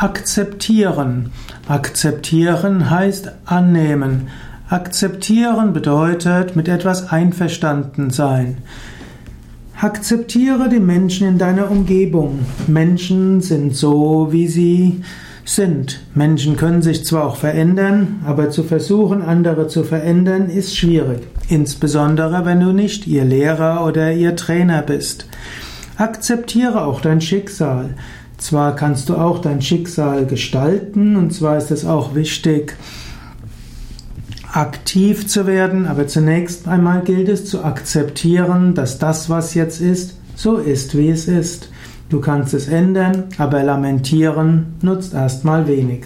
Akzeptieren. Akzeptieren heißt annehmen. Akzeptieren bedeutet mit etwas einverstanden sein. Akzeptiere die Menschen in deiner Umgebung. Menschen sind so, wie sie sind. Menschen können sich zwar auch verändern, aber zu versuchen, andere zu verändern, ist schwierig. Insbesondere, wenn du nicht ihr Lehrer oder ihr Trainer bist. Akzeptiere auch dein Schicksal. Zwar kannst du auch dein Schicksal gestalten, und zwar ist es auch wichtig, aktiv zu werden, aber zunächst einmal gilt es zu akzeptieren, dass das, was jetzt ist, so ist, wie es ist. Du kannst es ändern, aber lamentieren nutzt erstmal wenig.